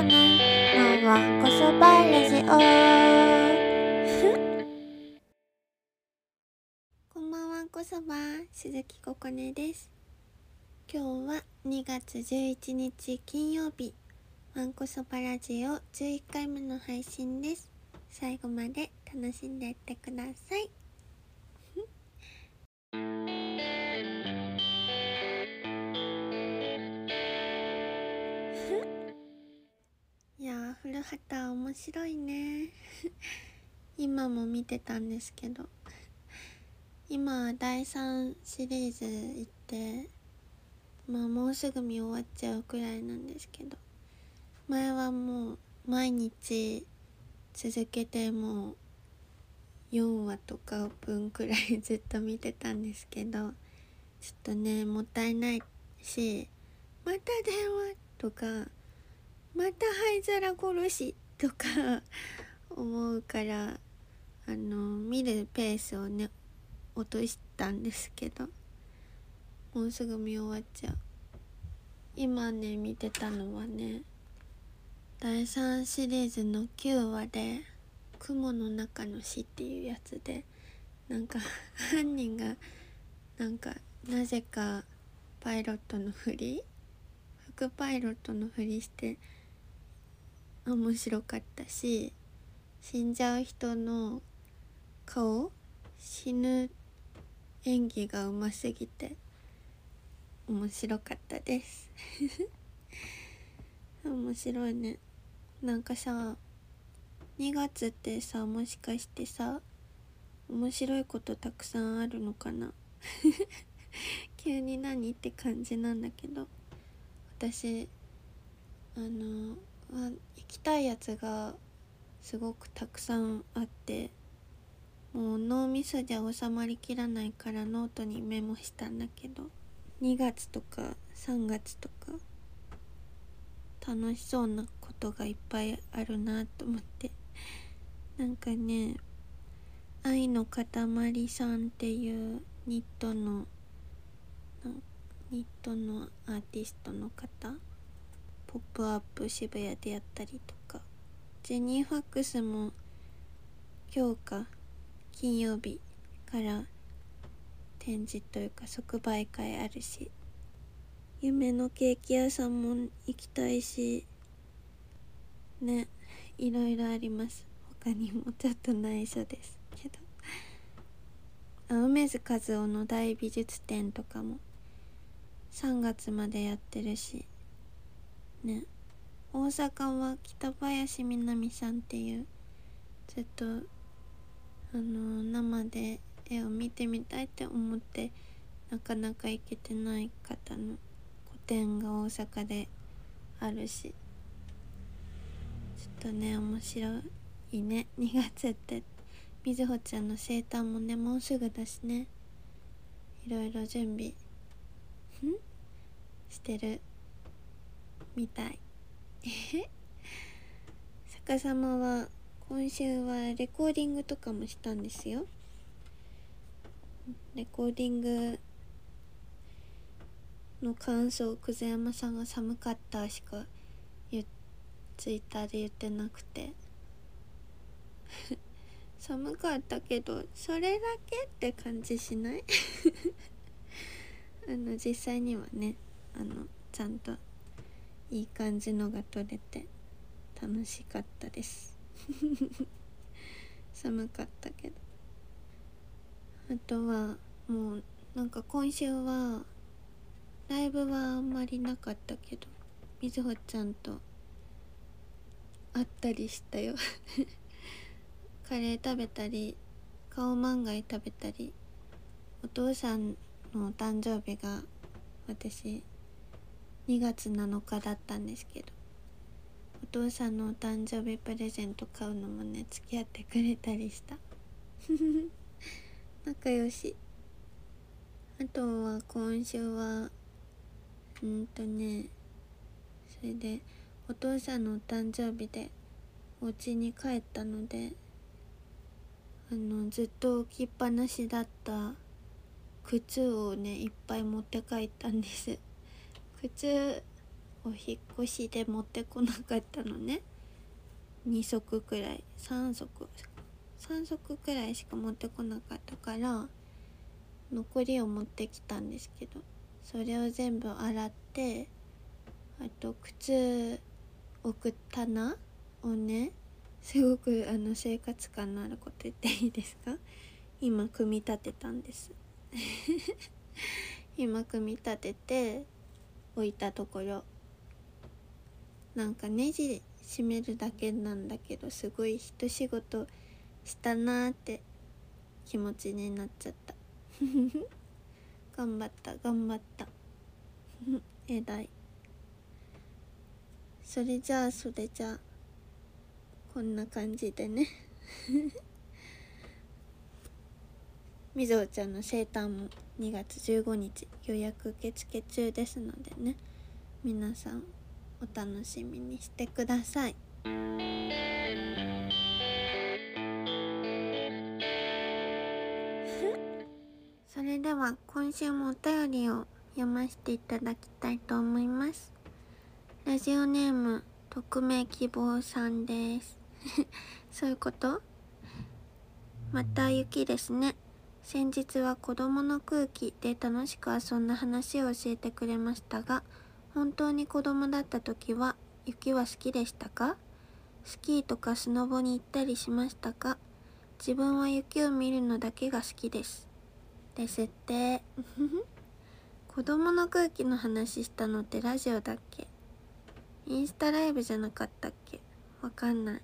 こねのわんこそばラジオこんばんはこそば鈴木ここねです。今日は2月11日金曜日。わんこそばラジオ11回目の配信です。最後まで楽しんでいってください。古畑面白いね。今も見てたんですけど。今第3シリーズ行ってまあもうすぐ見終わっちゃうくらいなんですけど。前はもう毎日続けてもう4話とか分くらい ずっと見てたんですけど。ちょっとねもったいないし「また電話」とか「また灰皿殺し」とか思うからあの見るペースをね落としたんですけどもうすぐ見終わっちゃう。今ね見てたのはね第3シリーズの9話で「雲の中の死」っていうやつでなんか犯人がなんかなぜかパイロットのふり副パイロットのふりして面白かったし死んじゃう人の顔死ぬ演技がうますぎて面白かったです。面白いね。なんかさ2月ってさもしかしてさ面白いことたくさんあるのかな？急に何って感じなんだけど私あのあ行きたいやつがすごくたくさんあってもう脳みそじゃ収まりきらないからノートにメモしたんだけど2月とか3月とか楽しそうなことがいっぱいあるなと思って。なんかね愛の塊さんっていうニットのニットのアーティストの方ポップアップ渋谷でやったりとか。ジェニーファックスも今日か金曜日から展示というか即売会あるし。夢のケーキ屋さんも行きたいしねいろいろあります。他にもちょっと内緒です。けど。梅津和夫の大美術展とかも3月までやってるし。ね。大阪は北林みなみさんっていうずっとあの生で絵を見てみたいって思ってなかなか行けてない方の個展が大阪であるしちょっとね面白いね。2月ってみずほちゃんの生誕もねもうすぐだしね。いろいろ準備してる。みたい。逆さまは今週はレコーディングとかもしたんですよ。レコーディングの感想久世山さんが寒かったしかツイッターで言ってなくて。寒かったけどそれだけって感じしない？あの実際にはねあのちゃんといい感じのが撮れて楽しかったです。寒かったけど。あとはもうなんか今週はライブはあんまりなかったけどみずほちゃんと会ったりしたよ。カレー食べたり顔漫画食べたりお父さんのお誕生日が私2月7日だったんですけどお父さんのお誕生日プレゼント買うのもね付き合ってくれたりした。仲良し。あとは今週はうんとねそれでお父さんのお誕生日でお家に帰ったのであのずっと置きっぱなしだった靴をねいっぱい持って帰ったんです。靴お引っ越しで持ってこなかったのね。2足くらい。3足。3足くらいしか持ってこなかったから残りを持ってきたんですけど。それを全部洗ってあと靴置く棚をねすごくあの生活感のあること言っていいですか？今組み立てたんです。今組み立てて置いたところ。なんかネジ締めるだけなんだけどすごい一仕事したなーって気持ちになっちゃった。頑張った頑張った。えら い。それじゃあそれじゃあこんな感じでね。みぞおちゃんの生誕も。2月15日予約受付中ですのでね皆さんお楽しみにしてください。それでは今週もお便りを読ませていただきたいと思います。ラジオネーム匿名希望さんです。そういうこと？また雪ですね。先日は子供の空気で楽しく遊んだ話を教えてくれましたが、本当に子供だった時は雪は好きでしたか？スキーとかスノボに行ったりしましたか？自分は雪を見るのだけが好きです。ですって。子供の空気の話したのってラジオだっけ？インスタライブじゃなかったっけ？わかんない。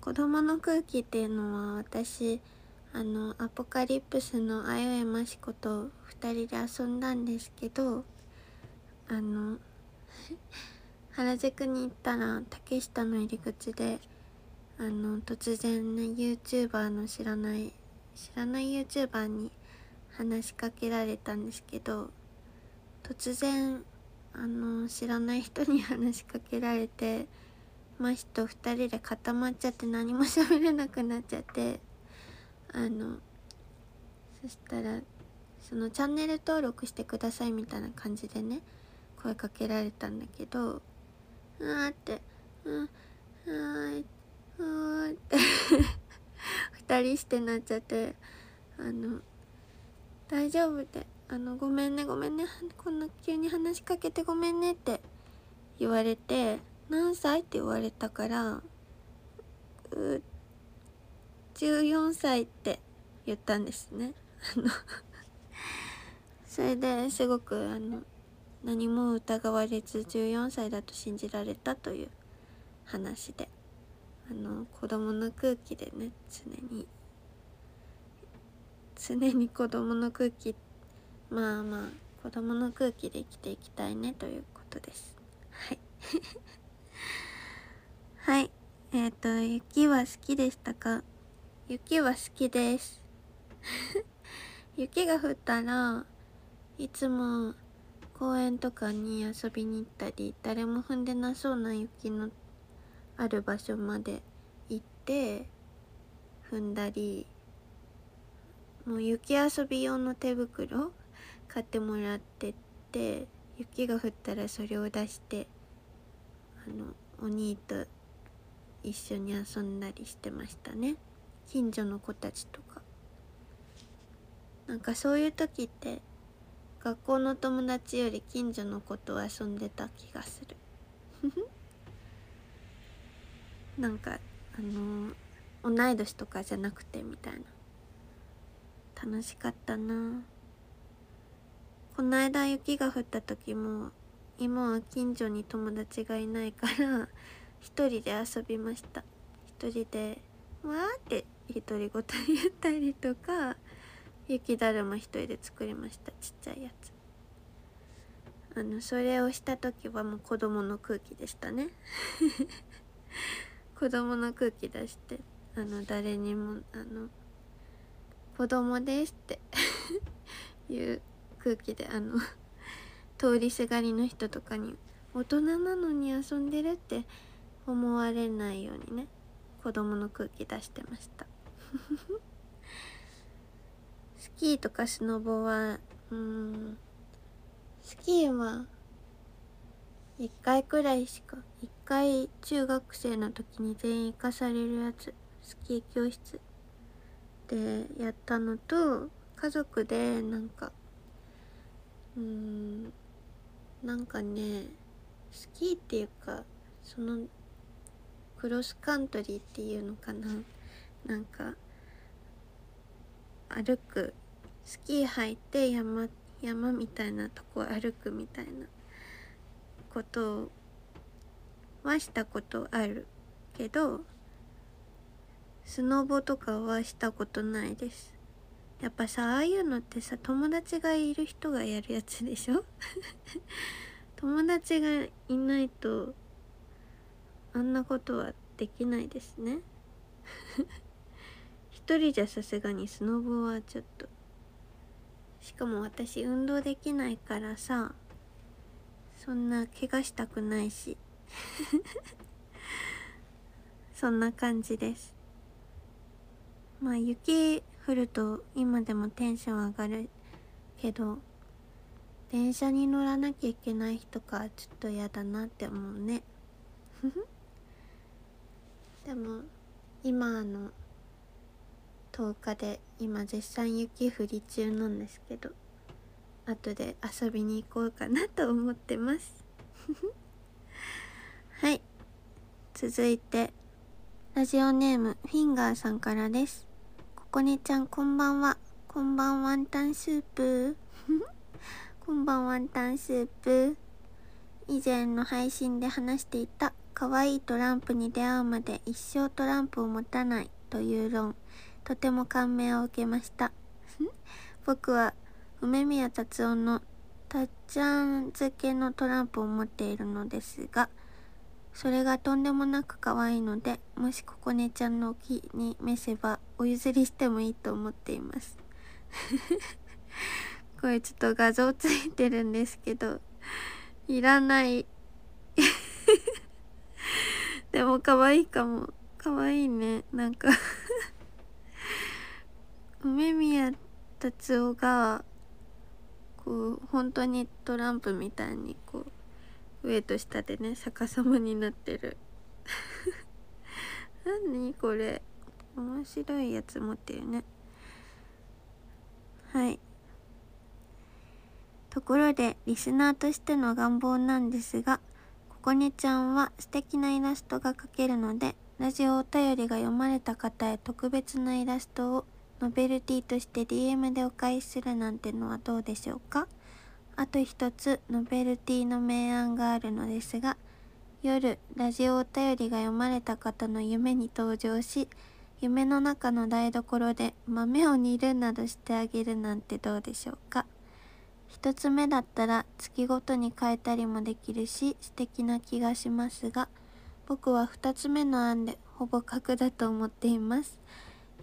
子供の空気っていうのは私、あの、アポカリプスのあよえましこと2人で遊んだんですけど、あの 原宿に行ったら竹下の入り口であの突然ね YouTuber の知らない知らない YouTuber に話しかけられたんですけど突然あの知らない人に 話しかけられて真人と2人で固まっちゃって何も喋れなくなっちゃってあのそしたらそのチャンネル登録してくださいみたいな感じでね声かけられたんだけど「あー」って「うんはいうん」って 2人してなっちゃってあの「大丈夫」って「あのごめんねごめんねこんな急に話しかけてごめんね」って言われて「何歳?」って言われたから「うーって14歳」って言ったんですね。あのそれですごくあの何も疑われず14歳だと信じられたという話であの子供の空気でね常に常に子供の空気まあまあ子供の空気で生きていきたいねということです。はい。はい。えっ、ー、と雪は好きでしたか？雪は好きです。雪が降ったらいつも公園とかに遊びに行ったり誰も踏んでなそうな雪のある場所まで行って踏んだりもう雪遊び用の手袋買ってもらってって雪が降ったらそれを出してあのお兄と一緒に遊んだりしてましたね。近所の子たちとか。なんかそういう時って学校の友達より近所の子と遊んでた気がする。なんかあのー、同い年とかじゃなくてみたいな。楽しかったな。この間雪が降った時も今は近所に友達がいないから一人で遊びました。一人でわーって独り言言ったりとか雪だるま一人で作りました。ちっちゃいやつ。あのそれをした時はもう子供の空気でしたね。子供の空気出してあの誰にもあの子供ですって いう空気であの通りすがりの人とかに大人なのに遊んでるって思われないようにね子供の空気出してました。スキーとかスノボはうんスキーは1回くらいしか1回中学生の時に全員行かされるやつ。スキー教室でやったのと家族でなんかうんなんかねスキーっていうかそのクロスカントリーっていうのかな。なんか歩く。スキー履いて山山みたいなとこ歩くみたいなことはしたことあるけどスノボとかはしたことないです。やっぱさああいうのってさ友達がいる人がやるやつでしょ？友達がいないとあんなことはできないですね。一人じゃさすがにスノボはちょっと。しかも私運動できないからさそんな怪我したくないし。そんな感じです。まあ雪降ると今でもテンション上がるけど電車に乗らなきゃいけない日とかちょっと嫌だなって思うね。でも今あの10日で今絶賛雪降り中なんですけど後で遊びに行こうかなと思ってます。はい。続いてラジオネームフィンガーさんからです。ここねちゃんこんばんは。こんばんワンタンスープ。こんばんワンタンスープ。以前の配信で話していた可愛いトランプに出会うまで一生トランプを持たないという論。とても感銘を受けました。僕は梅宮達夫のたっちゃん漬けのトランプを持っているのですがそれがとんでもなく可愛いのでもしここねちゃんのお気に召せばお譲りしてもいいと思っています。これちょっと画像ついてるんですけどいらない。でも可愛いかも。可愛いね。なんか梅宮達夫がこう本当にトランプみたいにこう上と下でね逆さまになってる。何これ。面白いやつ持ってるね。はい。ところでリスナーとしての願望なんですがここねちゃんは素敵なイラストが描けるのでラジオお便りが読まれた方へ特別なイラストをノベルティとして DM でお返しするなんてのはどうでしょうか？あと一つノベルティの明暗があるのですが夜ラジオお便りが読まれた方の夢に登場し夢の中の台所で豆を煮るなどしてあげるなんてどうでしょうか？一つ目だったら月ごとに変えたりもできるし素敵な気がしますが僕は二つ目の案でほぼ角だと思っています。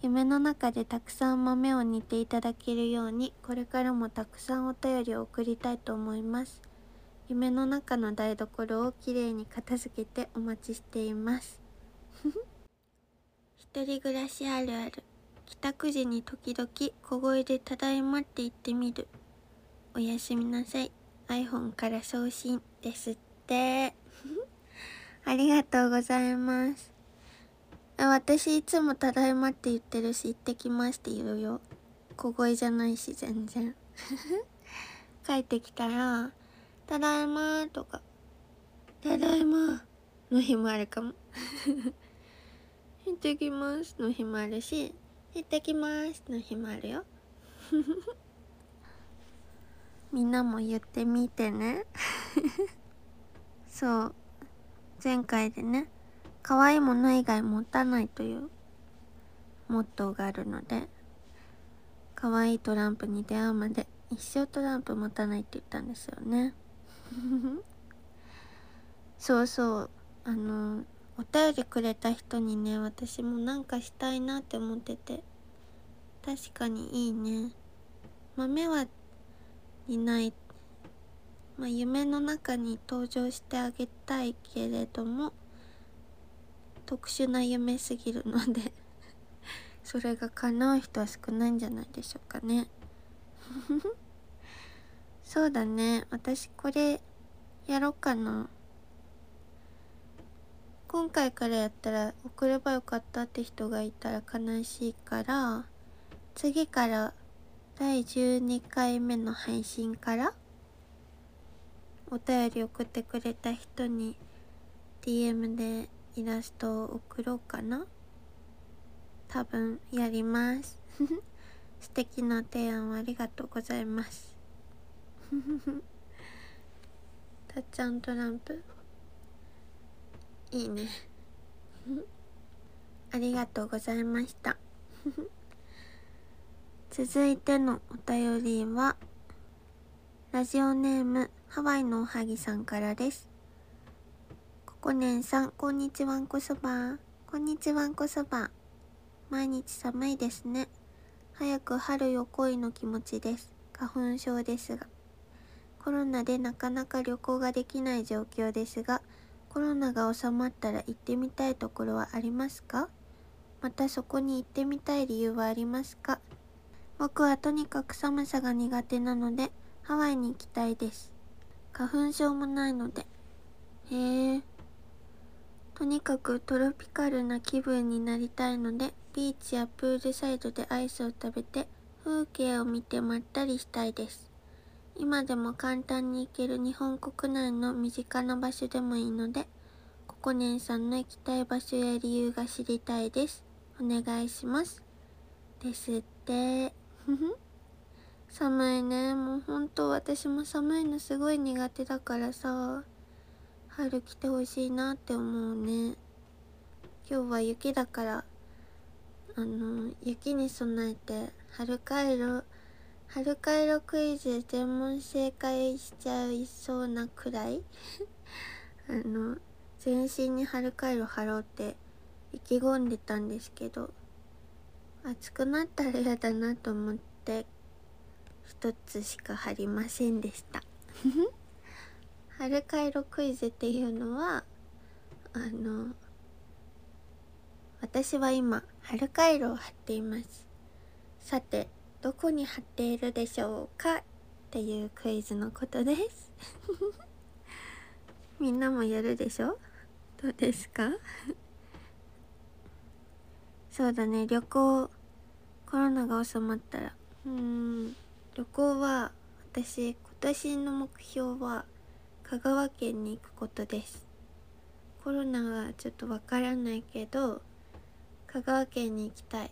夢の中でたくさん豆を煮ていただけるようにこれからもたくさんお便りを送りたいと思います。夢の中の台所をきれいに片付けてお待ちしています。一人暮らしあるある。帰宅時に時々小声でただいまって言ってみる。おやすみなさい。iPhone から送信ですって。ありがとうございます私いつもただいまって言ってるし行ってきますって言うよ。小声じゃないし全然。帰ってきたら「ただいま」とか「ただいま」の日もあるかも。行ってきますの日もあるし行ってきますの日もあるよ。みんなも言ってみてね。そう。前回でね。可愛いもの以外持たないというモットーがあるので可愛いトランプに出会うまで一生トランプ持たないって言ったんですよね。そうそう。あのお便りくれた人にね私もなんかしたいなって思ってて。確かにいいね。豆はいない。まあ夢の中に登場してあげたいけれども特殊な夢すぎるので それが叶う人は少ないんじゃないでしょうかね。そうだね。私これやろうかな。今回からやったら送ればよかったって人がいたら悲しいから次から第12回目の配信からお便り送ってくれた人に DM でイラストを送ろうかな。多分やります。素敵な提案をありがとうございます。たっちゃんトランプ。いいね。ありがとうございました。続いてのお便りはラジオネームハワイのおはぎさんからです。ここねんさんこんにちはんこそば。こんにちはんこそば。毎日寒いですね。早く春よ来いの気持ちです。花粉症ですが。コロナでなかなか旅行ができない状況ですがコロナが収まったら行ってみたいところはありますか？またそこに行ってみたい理由はありますか？僕はとにかく寒さが苦手なのでハワイに行きたいです。花粉症もないので。へえ。とにかくトロピカルな気分になりたいのでビーチやプールサイドでアイスを食べて風景を見てまったりしたいです。今でも簡単に行ける日本国内の身近な場所でもいいので、ココネンさんの行きたい場所や理由が知りたいです。お願いします。ですって。寒いね。もうほんと私も寒いのすごい苦手だからさ、春来てほしいなって思うね。今日は雪だから、あの、雪に備えて春回路春回路クイズ全問正解しちゃいそうなくらい？あの全身に春回路貼ろうって意気込んでたんですけど暑くなったら嫌だなと思って一つしか貼りませんでした春回路クイズっていうのはあの私は今春回路を貼っています。さてどこに貼っているでしょうかっていうクイズのことです。みんなもやるでしょ？どうですか？そうだね旅行コロナが収まったら。うん旅行は私今年の目標は香川県に行くことです。コロナはちょっとわからないけど香川県に行きたい。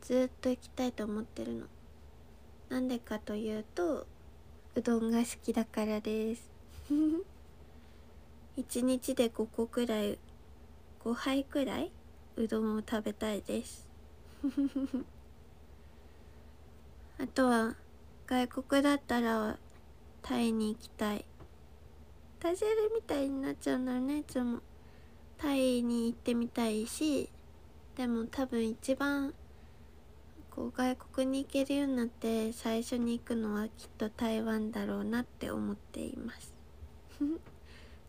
ずっと行きたいと思ってるの。なんでかというとうどんが好きだからです。1日で5個くらい5杯くらいうどんを食べたいです。あとは外国だったらタイに行きたい。ダジャレみたいになっちゃうんだよね。いつも。タイに行ってみたいしでも多分一番こう外国に行けるようになって最初に行くのはきっと台湾だろうなって思っています。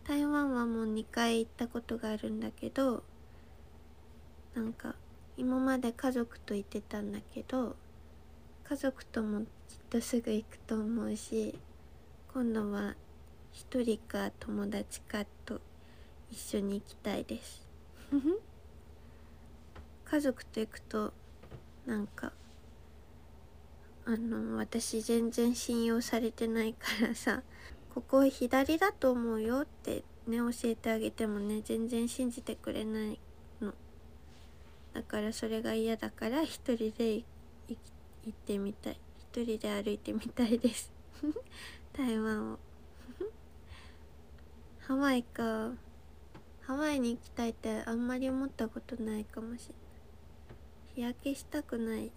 台湾はもう2回行ったことがあるんだけどなんか今まで家族と行ってたんだけど家族ともきっとすぐ行くと思うし今度は一人か友達かと一緒に行きたいです。家族と行くとなんかあの私全然信用されてないからさここ左だと思うよってね教えてあげてもね全然信じてくれないの。だからそれが嫌だから一人で行ってみたい。一人で歩いてみたいです。台湾をハワイか。ハワイに行きたいってあんまり思ったことないかもしれない。日焼けしたくない。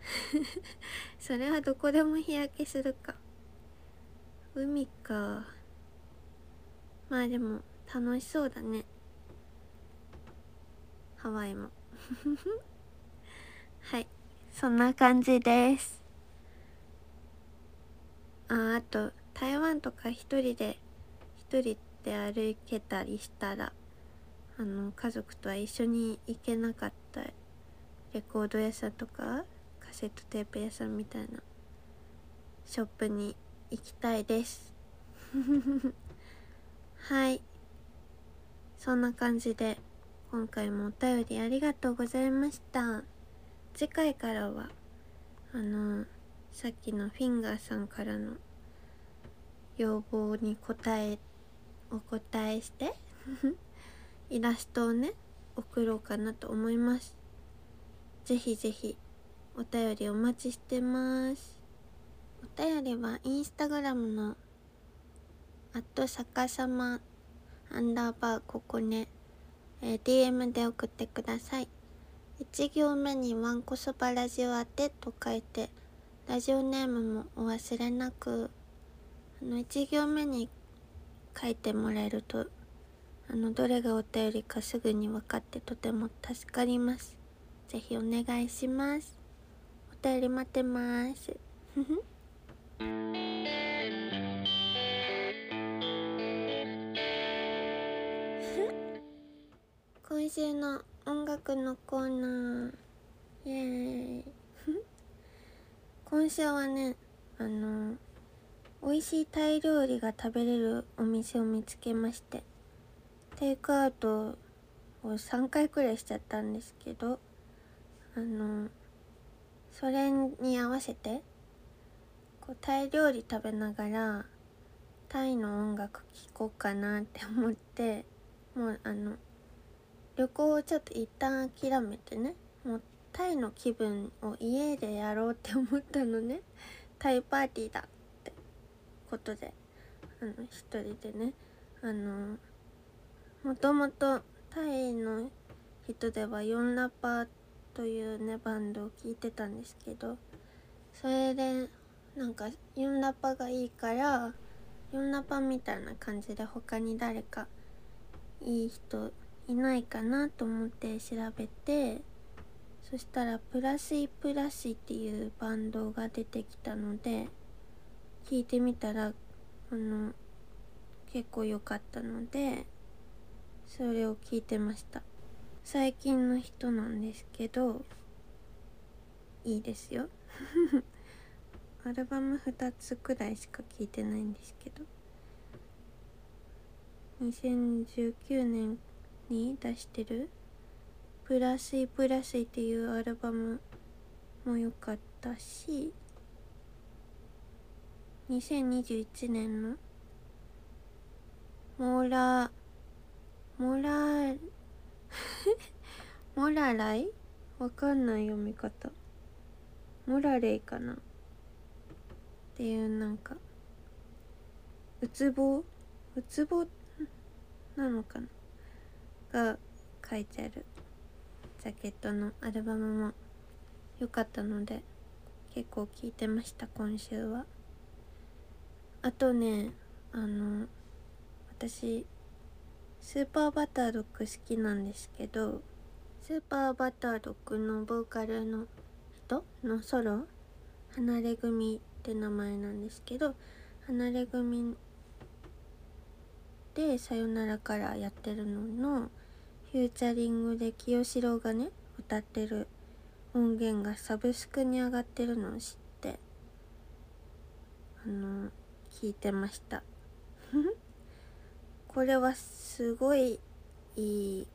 それはどこでも日焼けするか。海か。まあでも楽しそうだね。ハワイも。はい。そんな感じです。ああと台湾とか一人で一人で歩けたりしたらあの家族とは一緒に行けなかったレコード屋さんとかカセットテープ屋さんみたいなショップに行きたいです。はい。そんな感じで今回もお便りありがとうございました。次回からはあのさっきのフィンガーさんからの要望に答えお答えして。イラストをね送ろうかなと思います。ぜひぜひお便りお待ちしてます。お便りはインスタグラムのあと逆さまアンダーバーここね、えー、DM で送ってください。1行目にワンコそばラジオ宛てと書いてラジオネームもお忘れなく。あの1行目に書いてもらえるとあのどれがお便りかすぐに分かってとても助かります。ぜひお願いします。お便り待ってます。今週の音楽のコーナー。イエーイ。今週はねあの美味しいタイ料理が食べれるお店を見つけましてテイクアウトを3回くらいしちゃったんですけどあのそれに合わせてこうタイ料理食べながらタイの音楽聴こうかなって思ってもうあの旅行をちょっと一旦諦めてねもうタイの気分を家でやろうって思ったのね。タイパーティーだ。ことであの一人でねあのもともとタイの人では4ラッパーというねバンドを聴いてたんですけどそれでなんか4ラッパがいいから4ラッパみたいな感じで他に誰かいい人いないかなと思って調べてそしたらプラスイプラスイっていうバンドが出てきたので聞いてみたらあの結構良かったのでそれを聞いてました。最近の人なんですけどいいですよ。アルバム2つくらいしか聞いてないんですけど。2019年に出してる「プラスイプラスイ」っていうアルバムも良かったし2021年のモーラモラ モラライ？わかんない読み方。モラレイかな？っていうなんかうつぼうつぼなのかな？が書いてある。ジャケットのアルバムも良かったので結構聴いてました今週は。あとねあの私スーパーバタードッグ好きなんですけどスーパーバタードッグのボーカルの人？のソロ？離れ組って名前なんですけど離れ組で「さよなら」からやってるののフューチャリングで清志郎がね歌ってる音源がサブスクに上がってるのを知ってあの聞いてました。これはすごいいい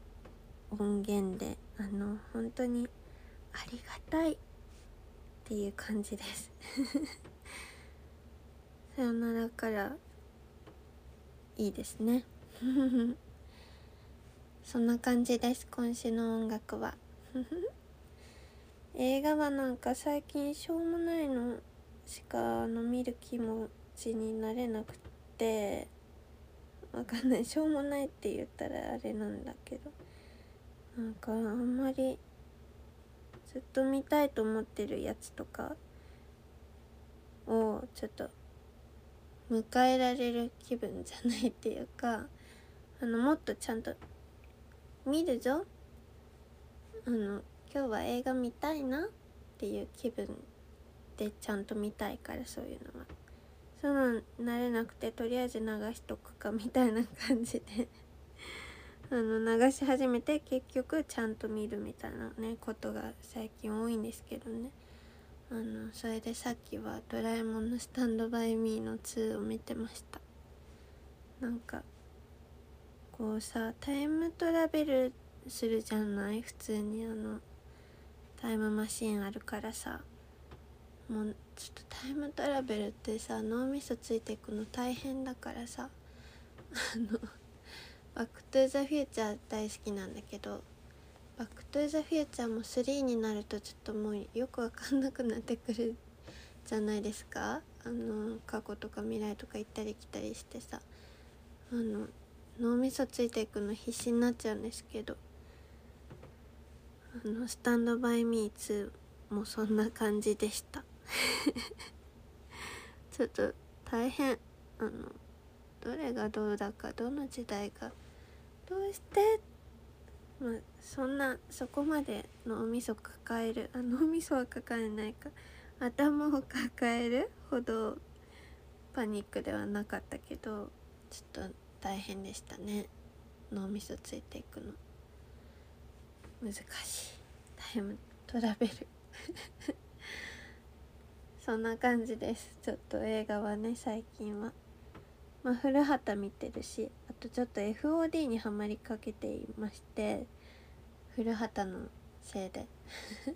音源であの本当にありがたいっていう感じです。さよならからいいですね。そんな感じです。今週の音楽は。映画はなんか最近しょうもないのしかあの見る気もちになれなくてわかんないしょうもないって言ったらあれなんだけどなんかあんまりずっと見たいと思ってるやつとかをちょっと迎えられる気分じゃないっていうかあのもっとちゃんと見るぞあの今日は映画見たいなっていう気分でちゃんと見たいからそういうのは。その慣れなくてとりあえず流しとくかみたいな感じで。あの流し始めて結局ちゃんと見るみたいなねことが最近多いんですけどね。あのそれでさっきは「ドラえもんのスタンドバイミーの2」を見てました。なんかこうさタイムトラベルするじゃない？普通にあのタイムマシンあるからさ。もうちょっとタイムトラベルってさ脳みそついていくの大変だからさ。あの「バック・トゥ・ザ・フューチャー」大好きなんだけど「バック・トゥ・ザ・フューチャー」も3になるとちょっともうよくわかんなくなってくるじゃないですか。あの過去とか未来とか行ったり来たりしてさ。あの脳みそついていくの必死になっちゃうんですけど。あの「スタンド・バイ・ミー2」もそんな感じでした。ちょっと大変。あのどれがどうだかどの時代がどうして？まあそんなそこまで脳みそ抱える。あ脳みそは抱えないか。頭を抱えるほどパニックではなかったけどちょっと大変でしたね。脳みそついていくの。難しい。タイムトラベル。そんな感じです。ちょっと映画はね最近は。まあ古畑見てるしあとちょっと FOD にはまりかけていまして古畑のせいで。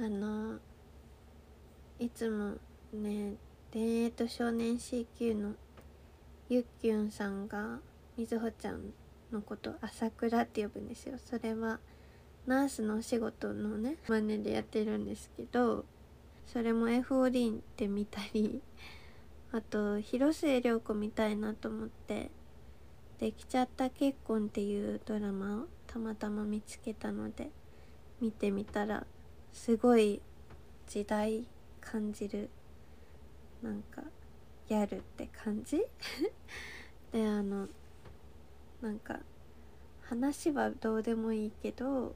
あのいつもね「田園と少年 CQ」のゆっきゅんさんがみずほちゃんのこと朝倉って呼ぶんですよ。それはナースのお仕事のね真似でやってるんですけどそれも FOD って見たり あと広末涼子見たいなと思って「できちゃった結婚」っていうドラマをたまたま見つけたので見てみたらすごい時代感じるなんかギャルって感じ？であのなんか話はどうでもいいけど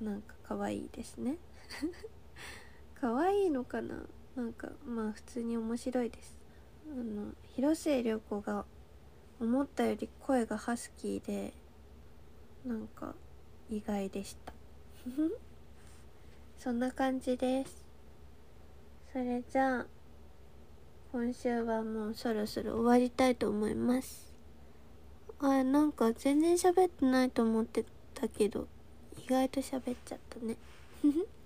なんか可愛いですね。可愛いのかな？なんかまあ普通に面白いです。あの広末涼子が思ったより声がハスキーでなんか意外でした。そんな感じです。それじゃあ今週はもうそろそろ終わりたいと思います。あなんか全然喋ってないと思ってたけど意外と喋っちゃったね。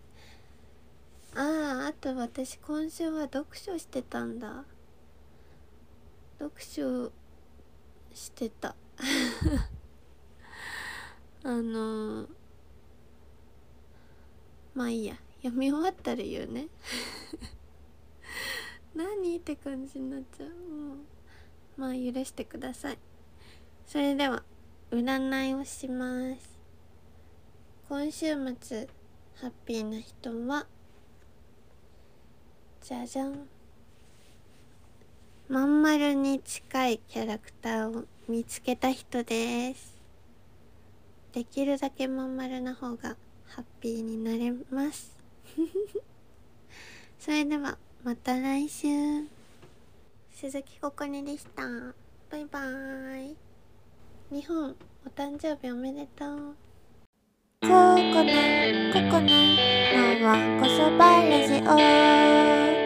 あああと私今週は読書してたんだ。読書してた。あのー、まあいいや。読み終わったら言うね。何って感じになっちゃう。もうまあ許してください。それでは占いをします。今週末ハッピーな人はじゃじゃん。まん丸に近いキャラクターを見つけた人です。できるだけまん丸な方がハッピーになれます。それではまた来週。鈴木ここねでした。バイバーイ。日本お誕生日おめでとう。ここねここねのはこそばラジオ。